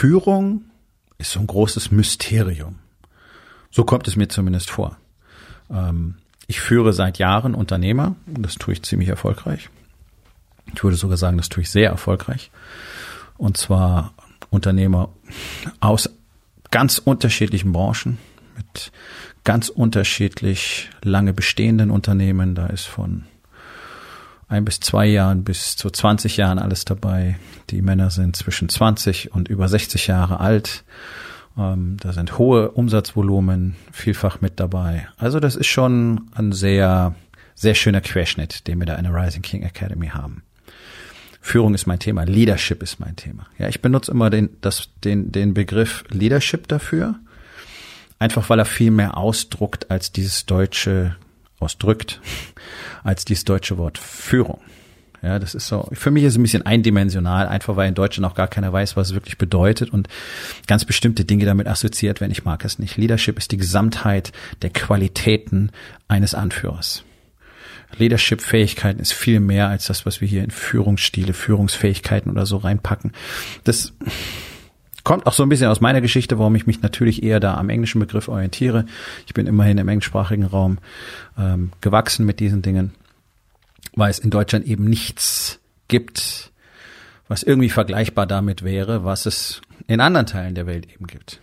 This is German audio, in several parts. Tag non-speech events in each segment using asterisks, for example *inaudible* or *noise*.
Führung ist so ein großes Mysterium. So kommt es mir zumindest vor. Ähm, ich führe seit Jahren Unternehmer und das tue ich ziemlich erfolgreich. Ich würde sogar sagen, das tue ich sehr erfolgreich. Und zwar Unternehmer aus ganz unterschiedlichen Branchen mit ganz unterschiedlich lange bestehenden Unternehmen. Da ist von ein bis zwei Jahren bis zu 20 Jahren alles dabei. Die Männer sind zwischen 20 und über 60 Jahre alt. Ähm, da sind hohe Umsatzvolumen vielfach mit dabei. Also das ist schon ein sehr, sehr schöner Querschnitt, den wir da in der Rising King Academy haben. Führung ist mein Thema, Leadership ist mein Thema. Ja, ich benutze immer den, das, den, den Begriff Leadership dafür, einfach weil er viel mehr ausdruckt als dieses deutsche ausdrückt, als dieses deutsche Wort Führung. Ja, das ist so, für mich ist es ein bisschen eindimensional, einfach weil in Deutschland auch gar keiner weiß, was es wirklich bedeutet und ganz bestimmte Dinge damit assoziiert werden. Ich mag es nicht. Leadership ist die Gesamtheit der Qualitäten eines Anführers. Leadership-Fähigkeiten ist viel mehr als das, was wir hier in Führungsstile, Führungsfähigkeiten oder so reinpacken. Das kommt auch so ein bisschen aus meiner Geschichte, warum ich mich natürlich eher da am englischen Begriff orientiere. Ich bin immerhin im englischsprachigen Raum ähm, gewachsen mit diesen Dingen, weil es in Deutschland eben nichts gibt, was irgendwie vergleichbar damit wäre, was es in anderen Teilen der Welt eben gibt.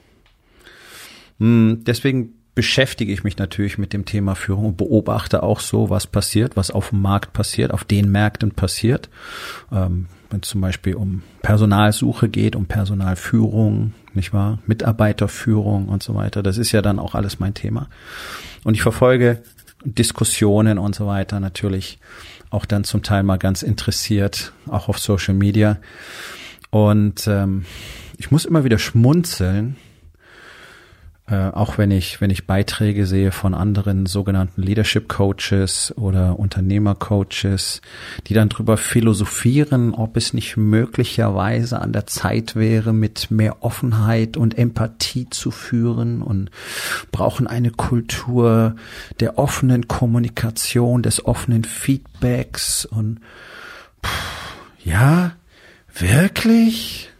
Hm, deswegen beschäftige ich mich natürlich mit dem Thema Führung und beobachte auch so, was passiert, was auf dem Markt passiert, auf den Märkten passiert. Ähm, wenn es zum Beispiel um Personalsuche geht, um Personalführung, nicht wahr? Mitarbeiterführung und so weiter. Das ist ja dann auch alles mein Thema. Und ich verfolge Diskussionen und so weiter natürlich auch dann zum Teil mal ganz interessiert, auch auf Social Media. Und ähm, ich muss immer wieder schmunzeln, äh, auch wenn ich, wenn ich Beiträge sehe von anderen sogenannten Leadership Coaches oder Unternehmer Coaches, die dann drüber philosophieren, ob es nicht möglicherweise an der Zeit wäre, mit mehr Offenheit und Empathie zu führen und brauchen eine Kultur der offenen Kommunikation, des offenen Feedbacks und pff, ja, wirklich?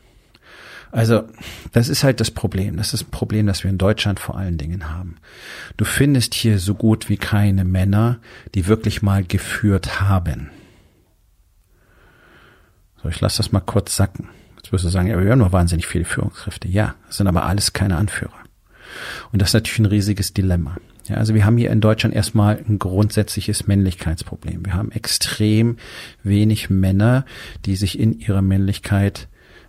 Also, das ist halt das Problem. Das ist ein Problem, das wir in Deutschland vor allen Dingen haben. Du findest hier so gut wie keine Männer, die wirklich mal geführt haben. So, ich lasse das mal kurz sacken. Jetzt wirst du sagen, ja, wir haben nur wahnsinnig viele Führungskräfte. Ja, das sind aber alles keine Anführer. Und das ist natürlich ein riesiges Dilemma. Ja, also wir haben hier in Deutschland erstmal ein grundsätzliches Männlichkeitsproblem. Wir haben extrem wenig Männer, die sich in ihrer Männlichkeit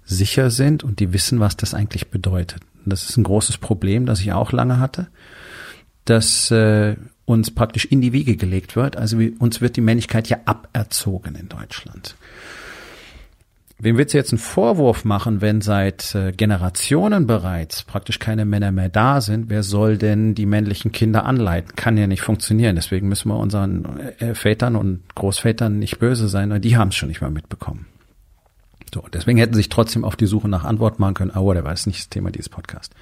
sicher sind und die wissen, was das eigentlich bedeutet. Und das ist ein großes Problem, das ich auch lange hatte, dass äh, uns praktisch in die Wiege gelegt wird. Also wie, uns wird die Männlichkeit ja aberzogen in Deutschland. Wem willst du jetzt einen Vorwurf machen, wenn seit äh, Generationen bereits praktisch keine Männer mehr da sind? Wer soll denn die männlichen Kinder anleiten? Kann ja nicht funktionieren. Deswegen müssen wir unseren äh, Vätern und Großvätern nicht böse sein, weil die haben es schon nicht mal mitbekommen. So, deswegen hätten sie sich trotzdem auf die Suche nach Antwort machen können, aber der war nicht das Thema dieses Podcasts.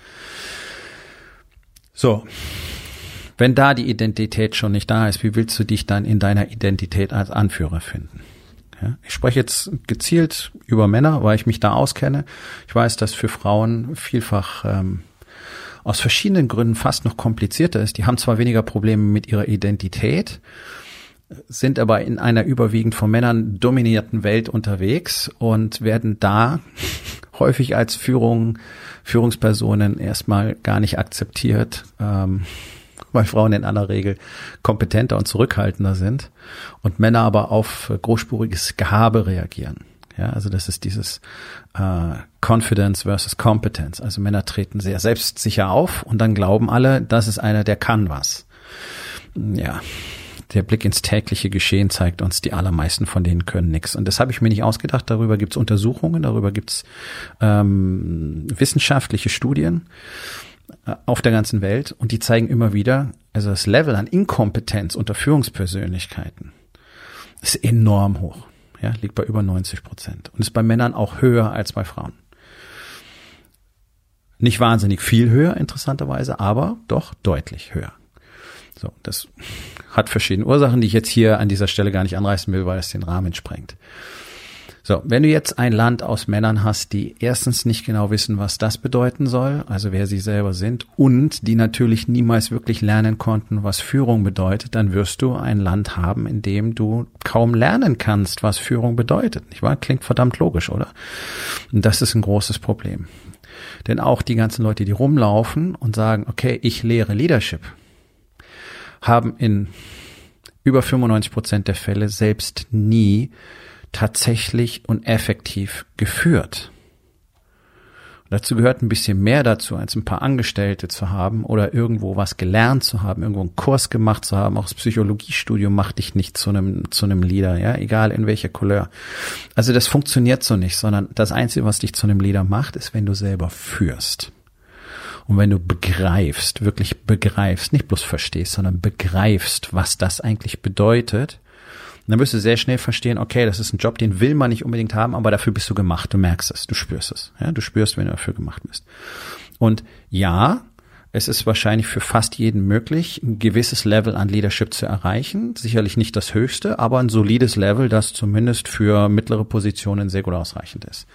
So. Wenn da die Identität schon nicht da ist, wie willst du dich dann in deiner Identität als Anführer finden? Ja, ich spreche jetzt gezielt über Männer, weil ich mich da auskenne. Ich weiß, dass für Frauen vielfach ähm, aus verschiedenen Gründen fast noch komplizierter ist. Die haben zwar weniger Probleme mit ihrer Identität, sind aber in einer überwiegend von Männern dominierten Welt unterwegs und werden da *laughs* häufig als Führung, Führungspersonen erstmal gar nicht akzeptiert, ähm, weil Frauen in aller Regel kompetenter und zurückhaltender sind und Männer aber auf großspuriges Gehabe reagieren. Ja, also das ist dieses äh, Confidence versus Competence. Also Männer treten sehr selbstsicher auf und dann glauben alle, das ist einer, der kann was. Ja, der Blick ins tägliche Geschehen zeigt uns, die allermeisten von denen können nichts. Und das habe ich mir nicht ausgedacht. Darüber gibt es Untersuchungen, darüber gibt es ähm, wissenschaftliche Studien äh, auf der ganzen Welt und die zeigen immer wieder, also das Level an Inkompetenz unter Führungspersönlichkeiten ist enorm hoch. Ja, liegt bei über 90 Prozent und ist bei Männern auch höher als bei Frauen. Nicht wahnsinnig viel höher, interessanterweise, aber doch deutlich höher. So, das hat verschiedene Ursachen, die ich jetzt hier an dieser Stelle gar nicht anreißen will, weil es den Rahmen sprengt. So, wenn du jetzt ein Land aus Männern hast, die erstens nicht genau wissen, was das bedeuten soll, also wer sie selber sind, und die natürlich niemals wirklich lernen konnten, was Führung bedeutet, dann wirst du ein Land haben, in dem du kaum lernen kannst, was Führung bedeutet. Nicht wahr? Klingt verdammt logisch, oder? Und das ist ein großes Problem. Denn auch die ganzen Leute, die rumlaufen und sagen, okay, ich lehre Leadership, haben in über 95 Prozent der Fälle selbst nie tatsächlich und effektiv geführt. Und dazu gehört ein bisschen mehr dazu, als ein paar Angestellte zu haben oder irgendwo was gelernt zu haben, irgendwo einen Kurs gemacht zu haben. Auch das Psychologiestudium macht dich nicht zu einem, zu einem Leader, ja, egal in welcher Couleur. Also das funktioniert so nicht, sondern das Einzige, was dich zu einem Leader macht, ist, wenn du selber führst. Und wenn du begreifst, wirklich begreifst, nicht bloß verstehst, sondern begreifst, was das eigentlich bedeutet, dann wirst du sehr schnell verstehen, okay, das ist ein Job, den will man nicht unbedingt haben, aber dafür bist du gemacht. Du merkst es, du spürst es. Ja, du spürst, wenn du dafür gemacht bist. Und ja, es ist wahrscheinlich für fast jeden möglich, ein gewisses Level an Leadership zu erreichen. Sicherlich nicht das höchste, aber ein solides Level, das zumindest für mittlere Positionen sehr gut ausreichend ist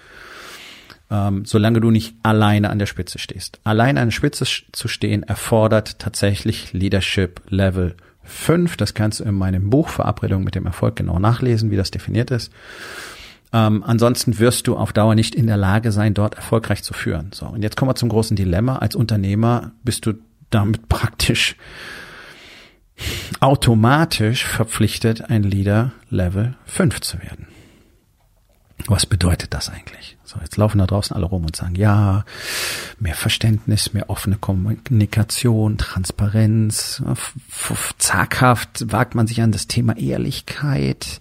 ähm, solange du nicht alleine an der Spitze stehst. Alleine an der Spitze zu stehen erfordert tatsächlich Leadership Level 5. Das kannst du in meinem Buch Verabredung mit dem Erfolg genau nachlesen, wie das definiert ist. Ähm, ansonsten wirst du auf Dauer nicht in der Lage sein, dort erfolgreich zu führen. So, und jetzt kommen wir zum großen Dilemma. Als Unternehmer bist du damit praktisch automatisch verpflichtet, ein Leader Level 5 zu werden. Was bedeutet das eigentlich? So, jetzt laufen da draußen alle rum und sagen, ja, mehr Verständnis, mehr offene Kommunikation, Transparenz, zaghaft wagt man sich an das Thema Ehrlichkeit,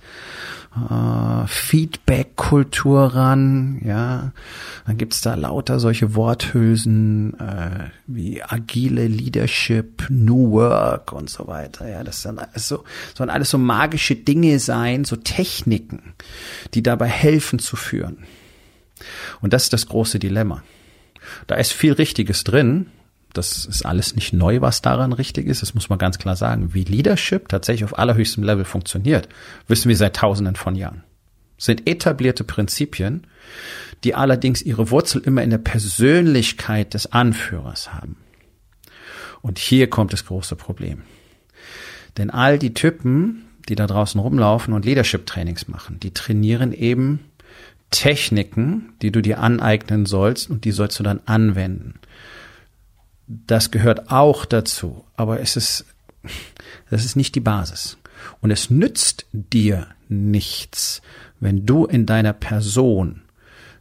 äh, Feedback-Kultur ran, ja. Dann gibt's da lauter solche Worthülsen äh, wie agile Leadership, New Work und so weiter. Ja, das sind alles so, sollen alles so magische Dinge sein, so Techniken, die dabei helfen zu führen. Und das ist das große Dilemma. Da ist viel Richtiges drin, das ist alles nicht neu, was daran richtig ist. Das muss man ganz klar sagen. Wie Leadership tatsächlich auf allerhöchstem Level funktioniert, wissen wir seit Tausenden von Jahren. Sind etablierte Prinzipien, die allerdings ihre Wurzel immer in der Persönlichkeit des Anführers haben. Und hier kommt das große Problem. Denn all die Typen, die da draußen rumlaufen und Leadership-Trainings machen, die trainieren eben Techniken, die du dir aneignen sollst und die sollst du dann anwenden das gehört auch dazu, aber es ist, das ist nicht die Basis. Und es nützt dir nichts, wenn du in deiner Person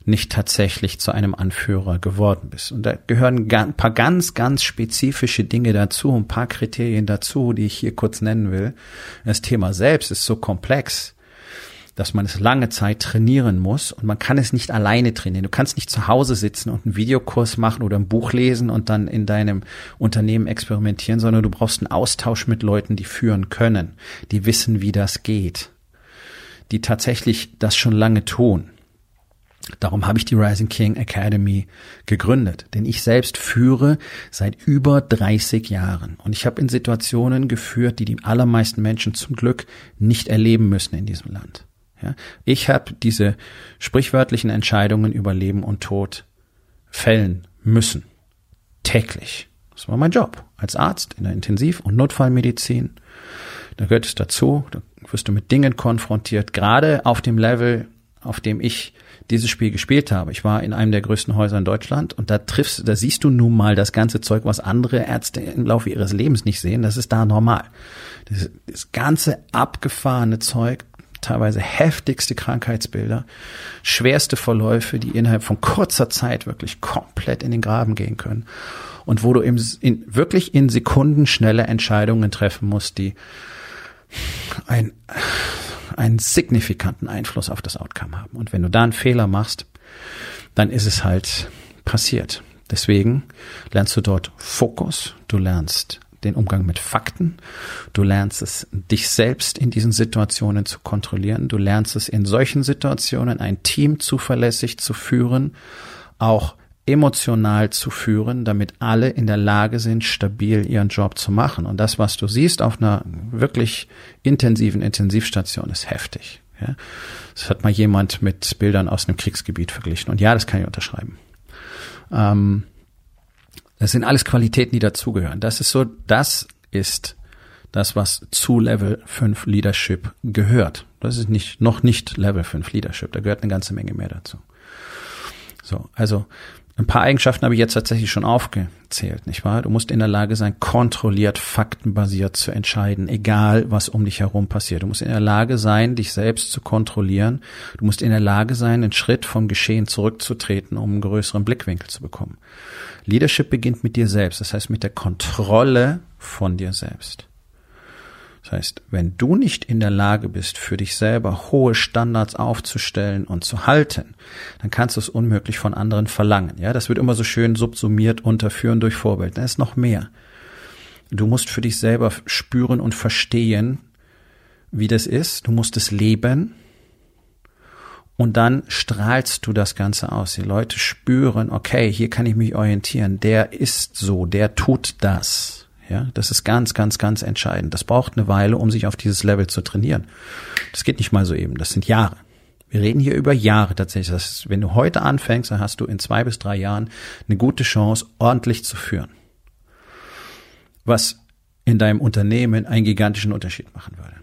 nicht tatsächlich zu einem Anführer geworden bist. Und da gehören ein paar ganz, ganz spezifische Dinge dazu, ein paar Kriterien dazu, die ich hier kurz nennen will. Das Thema selbst ist so komplex, dass man es lange Zeit trainieren muss und man kann es nicht alleine trainieren. Du kannst nicht zu Hause sitzen und einen Videokurs machen oder ein Buch lesen und dann in deinem Unternehmen experimentieren, sondern du brauchst einen Austausch mit Leuten, die führen können, die wissen, wie das geht, die tatsächlich das schon lange tun. Darum habe ich die Rising King Academy gegründet, denn ich selbst führe seit über 30 Jahren und ich habe in Situationen geführt, die die allermeisten Menschen zum Glück nicht erleben müssen in diesem Land. Ja, ich habe diese sprichwörtlichen Entscheidungen über Leben und Tod fällen müssen. Täglich. Das war mein Job als Arzt in der Intensiv- und Notfallmedizin. Da gehört es dazu, da wirst du mit Dingen konfrontiert, gerade auf dem Level, auf dem ich dieses Spiel gespielt habe. Ich war in einem der größten Häuser in Deutschland und da triffst, da siehst du nun mal das ganze Zeug, was andere Ärzte im Laufe ihres Lebens nicht sehen. Das ist da normal. Das, das ganze abgefahrene Zeug, teilweise heftigste Krankheitsbilder, schwerste Verläufe, die innerhalb von kurzer Zeit wirklich komplett in den Graben gehen können. Und wo du im, in, wirklich in Sekunden schnelle Entscheidungen treffen musst, die ein, einen signifikanten Einfluss auf das Outcome haben. Und wenn du da einen Fehler machst, dann ist es halt passiert. Deswegen lernst du dort Fokus, du lernst den Umgang mit Fakten, du lernst es, dich selbst in diesen Situationen zu kontrollieren, du lernst es in solchen Situationen ein Team zuverlässig zu führen, auch emotional zu führen, damit alle in der Lage sind, stabil ihren Job zu machen. Und das, was du siehst auf einer wirklich intensiven Intensivstation, ist heftig. Ja? Das hat mal jemand mit Bildern aus einem Kriegsgebiet verglichen. Und ja, das kann ich unterschreiben. Ähm, das sind alles Qualitäten, die dazugehören. Das ist so, das ist das, was zu Level 5 Leadership gehört. Das ist nicht, noch nicht Level 5 Leadership. Da gehört eine ganze Menge mehr dazu. So, also ein paar Eigenschaften habe ich jetzt tatsächlich schon aufgezählt, nicht wahr? Du musst in der Lage sein, kontrolliert, faktenbasiert zu entscheiden, egal was um dich herum passiert. Du musst in der Lage sein, dich selbst zu kontrollieren. Du musst in der Lage sein, einen Schritt vom Geschehen zurückzutreten, um einen größeren Blickwinkel zu bekommen. Leadership beginnt mit dir selbst, das heißt mit der Kontrolle von dir selbst. Das heißt, wenn du nicht in der Lage bist, für dich selber hohe Standards aufzustellen und zu halten, dann kannst du es unmöglich von anderen verlangen. Ja, das wird immer so schön subsumiert unterführen durch Vorbild. Da ist noch mehr. Du musst für dich selber spüren und verstehen, wie das ist. Du musst es leben. Und dann strahlst du das Ganze aus. Die Leute spüren, okay, hier kann ich mich orientieren. Der ist so, der tut das. Ja, das ist ganz, ganz, ganz entscheidend. Das braucht eine Weile, um sich auf dieses Level zu trainieren. Das geht nicht mal so eben. Das sind Jahre. Wir reden hier über Jahre tatsächlich. Das ist, wenn du heute anfängst, dann hast du in zwei bis drei Jahren eine gute Chance, ordentlich zu führen. Was in deinem Unternehmen einen gigantischen Unterschied machen würde.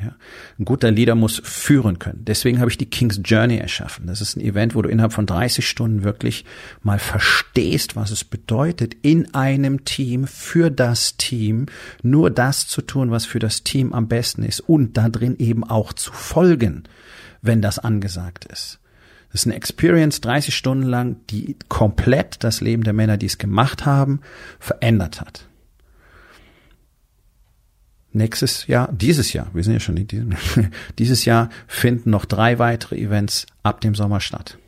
Ja. Ein guter Leader muss führen können. Deswegen habe ich die King's Journey erschaffen. Das ist ein Event, wo du innerhalb von 30 Stunden wirklich mal verstehst, was es bedeutet, in einem Team, für das Team, nur das zu tun, was für das Team am besten ist und da drin eben auch zu folgen, wenn das angesagt ist. Das ist eine Experience 30 Stunden lang, die komplett das Leben der Männer, die es gemacht haben, verändert hat nächstes Jahr, dieses Jahr, wir sind ja schon in diesem, *laughs* dieses Jahr finden noch drei weitere Events ab dem Sommer statt.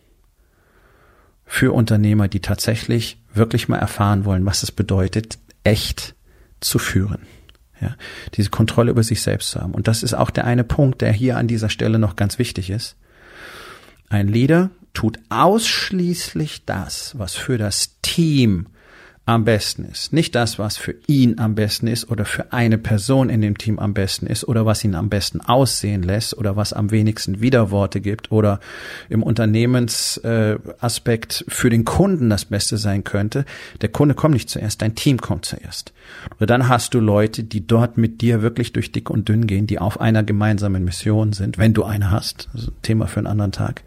Für Unternehmer, die tatsächlich wirklich mal erfahren wollen, was es bedeutet, echt zu führen. Ja, diese Kontrolle über sich selbst zu haben. Und das ist auch der eine Punkt, der hier an dieser Stelle noch ganz wichtig ist. Ein Leader tut ausschließlich das, was für das Team am besten ist. Nicht das, was für ihn am besten ist oder für eine Person in dem Team am besten ist oder was ihn am besten aussehen lässt oder was am wenigsten Widerworte gibt oder im Unternehmensaspekt äh, für den Kunden das Beste sein könnte. Der Kunde kommt nicht zuerst, dein Team kommt zuerst. Oder dann hast du Leute, die dort mit dir wirklich durch dick und dünn gehen, die auf einer gemeinsamen Mission sind, wenn du eine hast. Thema für einen anderen Tag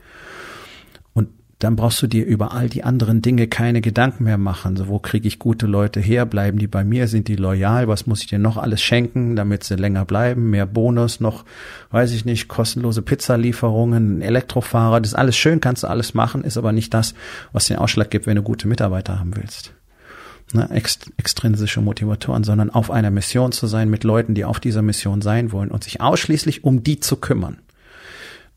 dann brauchst du dir über all die anderen Dinge keine Gedanken mehr machen. So, wo kriege ich gute Leute her? Bleiben die bei mir? Sind die loyal? Was muss ich dir noch alles schenken, damit sie länger bleiben? Mehr Bonus, noch, weiß ich nicht, kostenlose Pizzalieferungen, Elektrofahrer, das ist alles schön, kannst du alles machen, ist aber nicht das, was den Ausschlag gibt, wenn du gute Mitarbeiter haben willst. Ne, ext extrinsische Motivatoren, sondern auf einer Mission zu sein mit Leuten, die auf dieser Mission sein wollen und sich ausschließlich um die zu kümmern.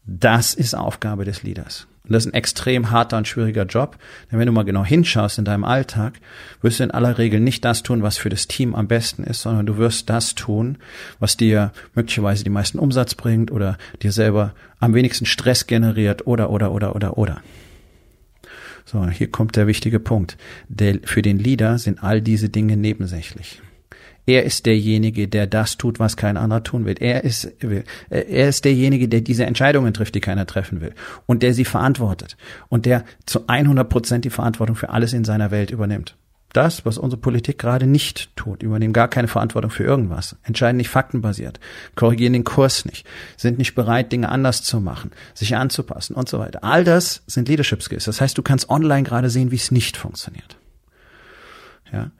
Das ist Aufgabe des Leaders. Und das ist ein extrem harter und schwieriger Job. Denn wenn du mal genau hinschaust in deinem Alltag, wirst du in aller Regel nicht das tun, was für das Team am besten ist, sondern du wirst das tun, was dir möglicherweise die meisten Umsatz bringt oder dir selber am wenigsten Stress generiert oder, oder, oder, oder, oder. So, hier kommt der wichtige Punkt. Der, für den Leader sind all diese Dinge nebensächlich. Er ist derjenige, der das tut, was kein anderer tun will. Er ist, er ist derjenige, der diese Entscheidungen trifft, die keiner treffen will. Und der sie verantwortet. Und der zu 100 Prozent die Verantwortung für alles in seiner Welt übernimmt. Das, was unsere Politik gerade nicht tut, übernehmen gar keine Verantwortung für irgendwas, entscheiden nicht faktenbasiert, korrigieren den Kurs nicht, sind nicht bereit, Dinge anders zu machen, sich anzupassen und so weiter. All das sind Leadership Skills. Das heißt, du kannst online gerade sehen, wie es nicht funktioniert. Ja.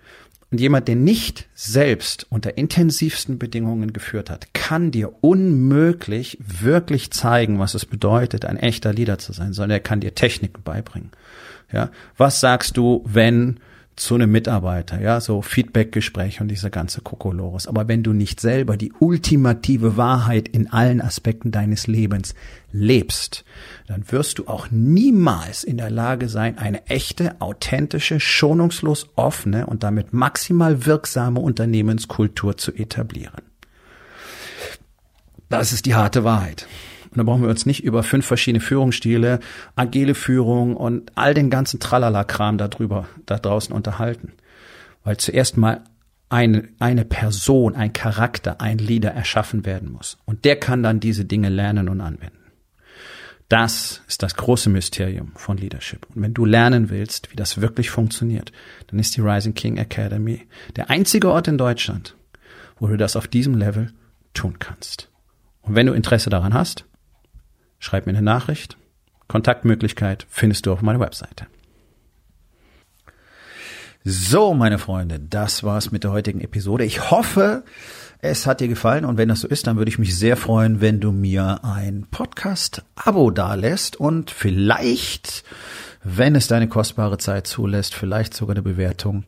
Und jemand, der nicht selbst unter intensivsten Bedingungen geführt hat, kann dir unmöglich wirklich zeigen, was es bedeutet, ein echter Leader zu sein, sondern er kann dir Techniken beibringen. Ja, was sagst du, wenn zu einem Mitarbeiter, ja, so Feedbackgespräch und diese ganze Kokolores. Aber wenn du nicht selber die ultimative Wahrheit in allen Aspekten deines Lebens lebst, dann wirst du auch niemals in der Lage sein, eine echte, authentische, schonungslos offene und damit maximal wirksame Unternehmenskultur zu etablieren. Das ist die harte Wahrheit. Und da brauchen wir uns nicht über fünf verschiedene Führungsstile, agile Führung und all den ganzen Tralala-Kram darüber, da draußen unterhalten. Weil zuerst mal eine, eine Person, ein Charakter, ein Leader erschaffen werden muss. Und der kann dann diese Dinge lernen und anwenden. Das ist das große Mysterium von Leadership. Und wenn du lernen willst, wie das wirklich funktioniert, dann ist die Rising King Academy der einzige Ort in Deutschland, wo du das auf diesem Level tun kannst. Und wenn du Interesse daran hast, schreib mir eine Nachricht. Kontaktmöglichkeit findest du auf meiner Webseite. So, meine Freunde, das war's mit der heutigen Episode. Ich hoffe, es hat dir gefallen und wenn das so ist, dann würde ich mich sehr freuen, wenn du mir ein Podcast-Abo dalässt und vielleicht wenn es deine kostbare Zeit zulässt, vielleicht sogar eine Bewertung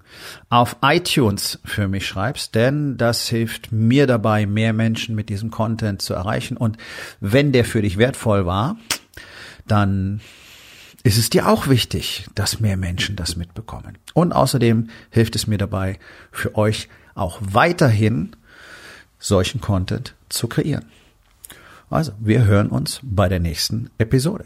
auf iTunes für mich schreibst, denn das hilft mir dabei, mehr Menschen mit diesem Content zu erreichen. Und wenn der für dich wertvoll war, dann ist es dir auch wichtig, dass mehr Menschen das mitbekommen. Und außerdem hilft es mir dabei, für euch auch weiterhin solchen Content zu kreieren. Also, wir hören uns bei der nächsten Episode.